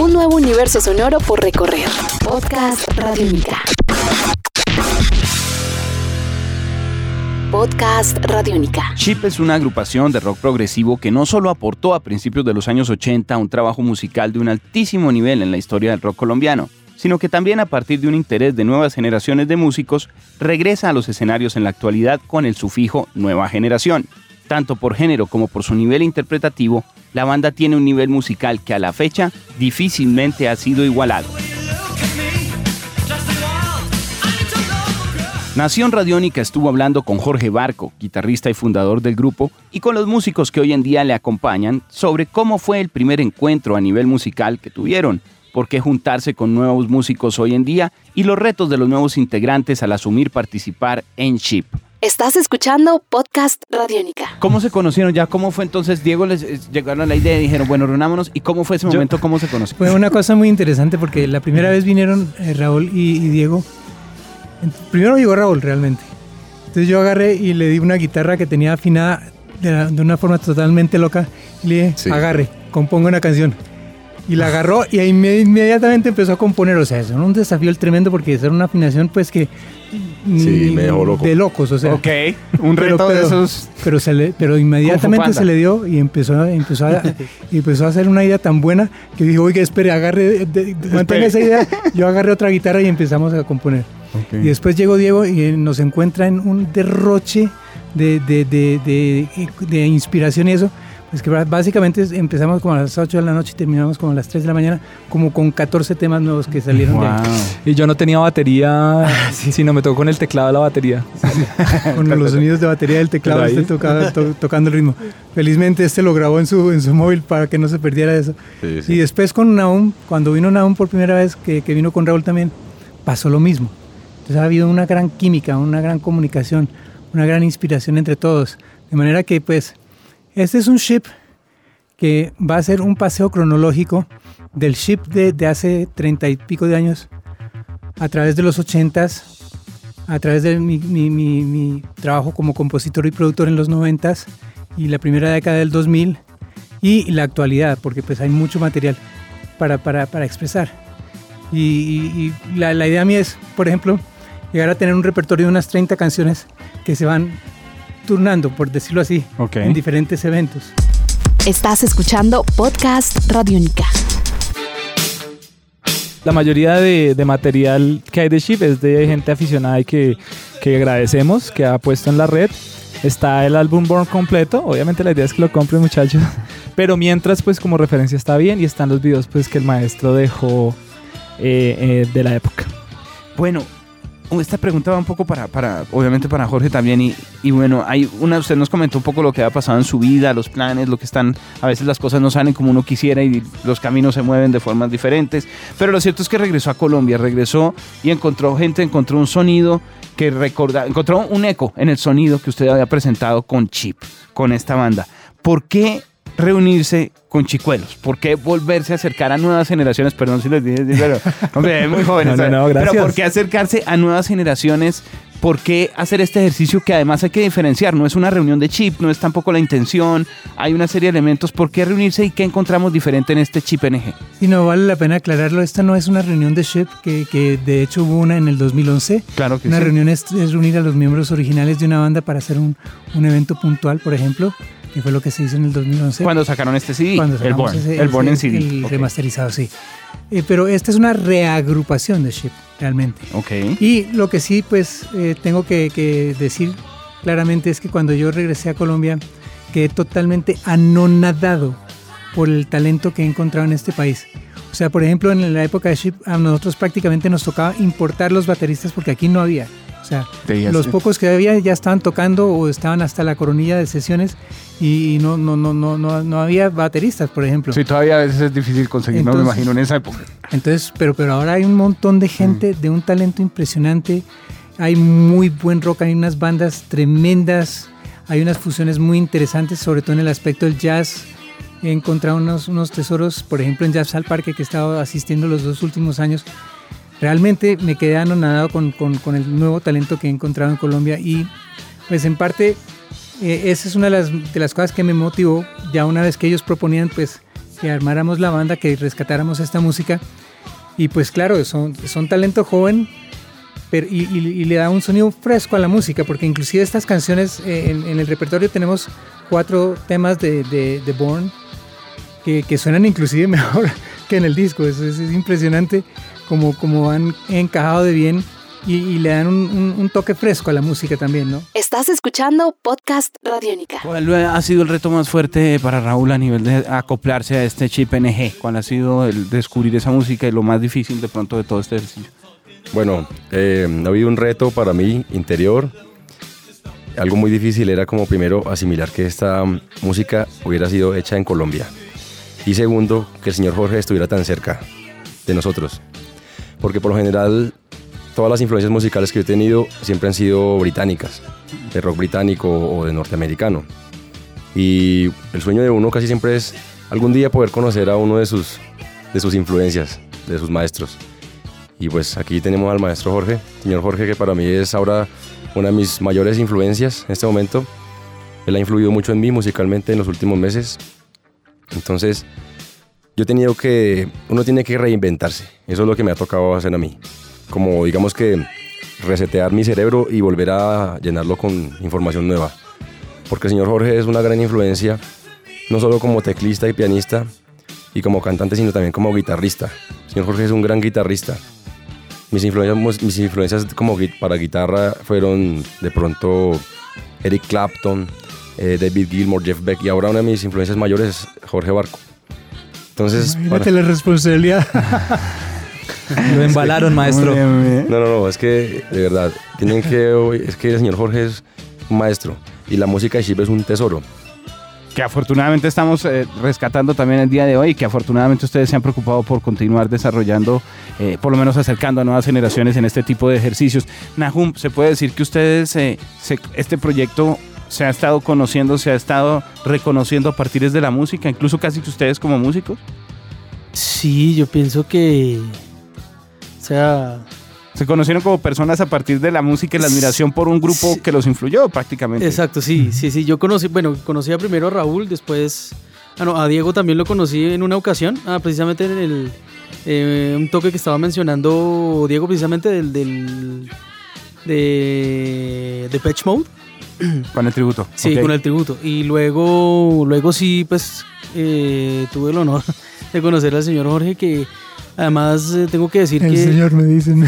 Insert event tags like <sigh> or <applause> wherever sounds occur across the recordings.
Un nuevo universo sonoro por recorrer. Podcast Radiónica. Podcast Radiónica. Chip es una agrupación de rock progresivo que no solo aportó a principios de los años 80 un trabajo musical de un altísimo nivel en la historia del rock colombiano, sino que también a partir de un interés de nuevas generaciones de músicos, regresa a los escenarios en la actualidad con el sufijo nueva generación. Tanto por género como por su nivel interpretativo, la banda tiene un nivel musical que a la fecha difícilmente ha sido igualado. Nación Radiónica estuvo hablando con Jorge Barco, guitarrista y fundador del grupo, y con los músicos que hoy en día le acompañan sobre cómo fue el primer encuentro a nivel musical que tuvieron, por qué juntarse con nuevos músicos hoy en día y los retos de los nuevos integrantes al asumir participar en Chip. Estás escuchando Podcast Radiónica. ¿Cómo se conocieron ya? ¿Cómo fue entonces? Diego les llegaron a la idea y dijeron, bueno, reunámonos. ¿Y cómo fue ese momento? ¿Cómo se conocieron? Fue una cosa muy interesante porque la primera vez vinieron eh, Raúl y, y Diego. Primero llegó Raúl realmente. Entonces yo agarré y le di una guitarra que tenía afinada de, la- de una forma totalmente loca. Y le dije, Sí. agarre, componga una canción. Y la agarró y inmediatamente empezó a componer. O sea, eso era un desafío el tremendo porque era una afinación pues que... Sí, me dejó loco. De locos, o sea. Ok, un Pero- reto de pero- esos. Pero, se le, pero inmediatamente se le dio y empezó, a- empezó, a, y <laughs> empezó a hacer una idea tan buena que dijo, oiga, espere, agarre, de- de- mantenga esa idea. Yo agarré otra guitarra y empezamos a componer. Y después llegó Diego y nos encuentra en un derroche de, de, de, de- de inspiración y eso. Pues que básicamente empezamos como a las 8 de la noche y terminamos como a las 3 de la mañana, como con 14 temas nuevos que salieron de ahí. Y yo no tenía batería, sino me tocó con el teclado de la batería. <laughs> con los sonidos de batería del teclado, este tocaba- to- tocando el ritmo. Felizmente este lo grabó en su, en su móvil para que no se perdiera eso. Sí, sí. Y después con Naum, cuando vino Naum por primera vez, que, que vino con Raúl también, pasó lo mismo. Entonces ha habido una gran química, una gran comunicación, una gran inspiración entre todos. De manera que pues este es un ship que va a ser un paseo cronológico del ship de, hace treinta y pico de años a través de los ochentas, a través de mi, trabajo como compositor y productor en los noventas y la primera década del 2000 y la actualidad, porque pues hay mucho material para, para, para expresar. Y, y- y la, la idea mía es, por ejemplo, llegar a tener un repertorio de unas 30 canciones que se van turnando, por decirlo así, en diferentes eventos. Estás escuchando Podcast Radiónica. La mayoría de, de material que hay de Ship es de gente aficionada y que, que agradecemos, que ha puesto en la red. Está el álbum Born completo, obviamente la idea es que lo compren muchachos, <laughs> pero mientras pues como referencia está bien y están los videos pues que el maestro dejó eh, eh, de la época. Bueno, esta pregunta va un poco para, para obviamente para Jorge también. Y, y bueno, hay una, usted nos comentó un poco lo que ha pasado en su vida, los planes, lo que están, a veces las cosas no salen como uno quisiera y los caminos se mueven de formas diferentes. Pero lo cierto es que regresó a Colombia, regresó y encontró gente, encontró un sonido que recorda, encontró un eco en el sonido que usted había presentado con Chip, con esta banda. ¿Por qué reunirse con chicuelos? ¿Por qué volverse a acercar a nuevas generaciones? Perdón si les dije, pero <laughs> hombre, es muy jóvenes. No, no, no, Pero gracias. ¿por qué acercarse a nuevas generaciones? ¿Por qué hacer este ejercicio que además hay que diferenciar? No es una reunión de chip, no es tampoco la intención. Hay una serie de elementos. ¿Por qué reunirse y qué encontramos diferente en este chip NG? Y no vale la pena aclararlo, esta no es una reunión de SHIP, que, que de hecho hubo una en el 2011. Claro que Una sí. reunión es, es reunir a los miembros originales de una banda para hacer un, un evento puntual, por ejemplo, que fue lo que se hizo en el 2011. Cuando sacaron este CD, el Born, ese- el Born en CD. El Ok. remasterizado, sí. Eh, pero esta es una reagrupación de SHIP, realmente. Ok. Y lo que sí, pues, eh, tengo que, que decir claramente es que cuando yo regresé a Colombia, quedé totalmente anonadado por el talento que he encontrado en este país. O sea, por ejemplo, en la época de Ship, a nosotros prácticamente nos tocaba importar los bateristas porque aquí no había. Sea, los pocos que había ya estaban tocando o estaban hasta la coronilla de sesiones y no, no, no, no, no, no había bateristas, por ejemplo. Sí, todavía a veces es difícil conseguir, no me Entonces- imagino en esa época. Entonces, pero, pero ahora hay un montón de gente de un talento impresionante. Hay muy buen rock, hay unas bandas tremendas, hay unas fusiones muy interesantes, sobre todo en el aspecto del jazz. He encontrado unos, unos tesoros, por ejemplo, en Jazz al Parque, que he estado asistiendo los dos últimos años. Realmente me quedé anonadado con, con, con el nuevo talento que he encontrado en Colombia y pues en parte eh, esa es una de las, de las cosas que me motivó ya una vez que ellos proponían pues que armáramos la banda, que rescatáramos esta música. Y pues claro, son, son talento joven pero, y, le da un sonido fresco a la música, porque inclusive estas canciones, eh, en, el repertorio tenemos cuatro temas de, de, de Born que, que, suenan inclusive <laughs> mejor que en el disco. Es, es, impresionante como, como han encajado de bien y, le dan un, toque fresco a la música también, ¿no? Estás escuchando Podcast Radiónica. ¿Cuál ha sido el reto más fuerte para Raúl a nivel de acoplarse a este chip NG? ¿Cuál ha sido el descubrir esa música y lo más difícil de pronto de todo este ejercicio? Bueno, eh, ha habido un reto para mí interior. Algo muy difícil era como primero asimilar que esta música hubiera sido hecha en Colombia. Y segundo, que el señor Jorge estuviera tan cerca de nosotros. Porque por lo general todas las influencias musicales que he tenido siempre han sido británicas, de rock británico o de norteamericano. Y el sueño de uno casi siempre es algún día poder conocer a uno de sus, de sus influencias, de sus maestros. Y pues aquí tenemos al maestro Jorge, señor Jorge, que para mí es ahora una de mis mayores influencias en este momento. Él ha influido mucho en mí musicalmente en los últimos meses. Entonces, yo he tenido que, uno tiene que reinventarse. Eso es lo que me ha tocado hacer a mí como digamos que resetear mi cerebro y volver a llenarlo con información nueva. Porque el señor Jorge es una gran influencia, no solo como teclista y pianista y como cantante, sino también como guitarrista. El señor Jorge es un gran guitarrista. Mis influencias, mis influencias como para guitarra fueron de pronto Eric Clapton, eh, David Gilmour, Jeff Beck y ahora una de mis influencias mayores es Jorge Barco. Entonces, Imagínate la responsabilidad. <laughs> Lo embalaron, maestro. No, no, no, es que de verdad, tienen que, es que el señor Jorge es un maestro y la música de Chip es un tesoro. Que afortunadamente estamos eh, rescatando también el día de hoy y que afortunadamente ustedes se han preocupado por continuar desarrollando, eh, por lo menos acercando a nuevas generaciones en este tipo de ejercicios. Nahum, ¿se puede decir que ustedes, eh, este proyecto se ha estado conociendo, se ha estado reconociendo a partir de la música, incluso casi que ustedes como músicos? Sí, yo pienso que sea... Se conocieron como personas a partir de la música y la admiración por un grupo que los influyó prácticamente. Exacto, sí, sí, sí. Yo conocí, bueno, conocía primero a Raúl, después, ah, no, a Diego también lo conocí en una ocasión, ah, precisamente en el, eh, un toque que estaba mencionando Diego, precisamente del, del de, de Patch Mode. <clears throat> Con el tributo. Sí, con el tributo. Y luego, luego sí, pues eh, tuve el honor <laughs> de conocer al señor Jorge que Además, eh, tengo que decir que. El señor me dicen. <laughs>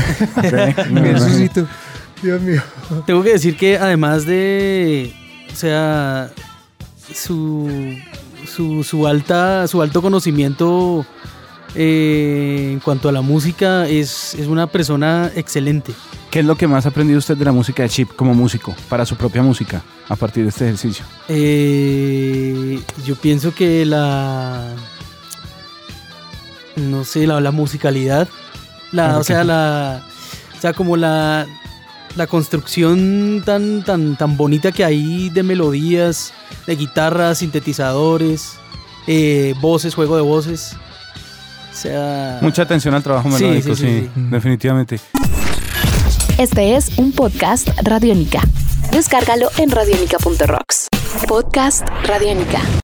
Dios mío. Tengo que decir que además de. O sea. Su. Su, alta, su alto conocimiento eh, en cuanto a la música es, es, una persona excelente. ¿Qué es lo que más ha aprendido usted de la música de Chip como músico, para su propia música, a partir de este ejercicio? Eh, yo pienso que la, no sé, la, musicalidad, la, o sea, la, o sea, como la, la construcción tan, tan, tan bonita que hay de melodías, de guitarras, sintetizadores, eh, voces, juego de voces. Sea, Mucha atención al trabajo melódico, sí, definitivamente. Este es un podcast Radiónica. Descárgalo en radiónica.rocks. Podcast Radiónica.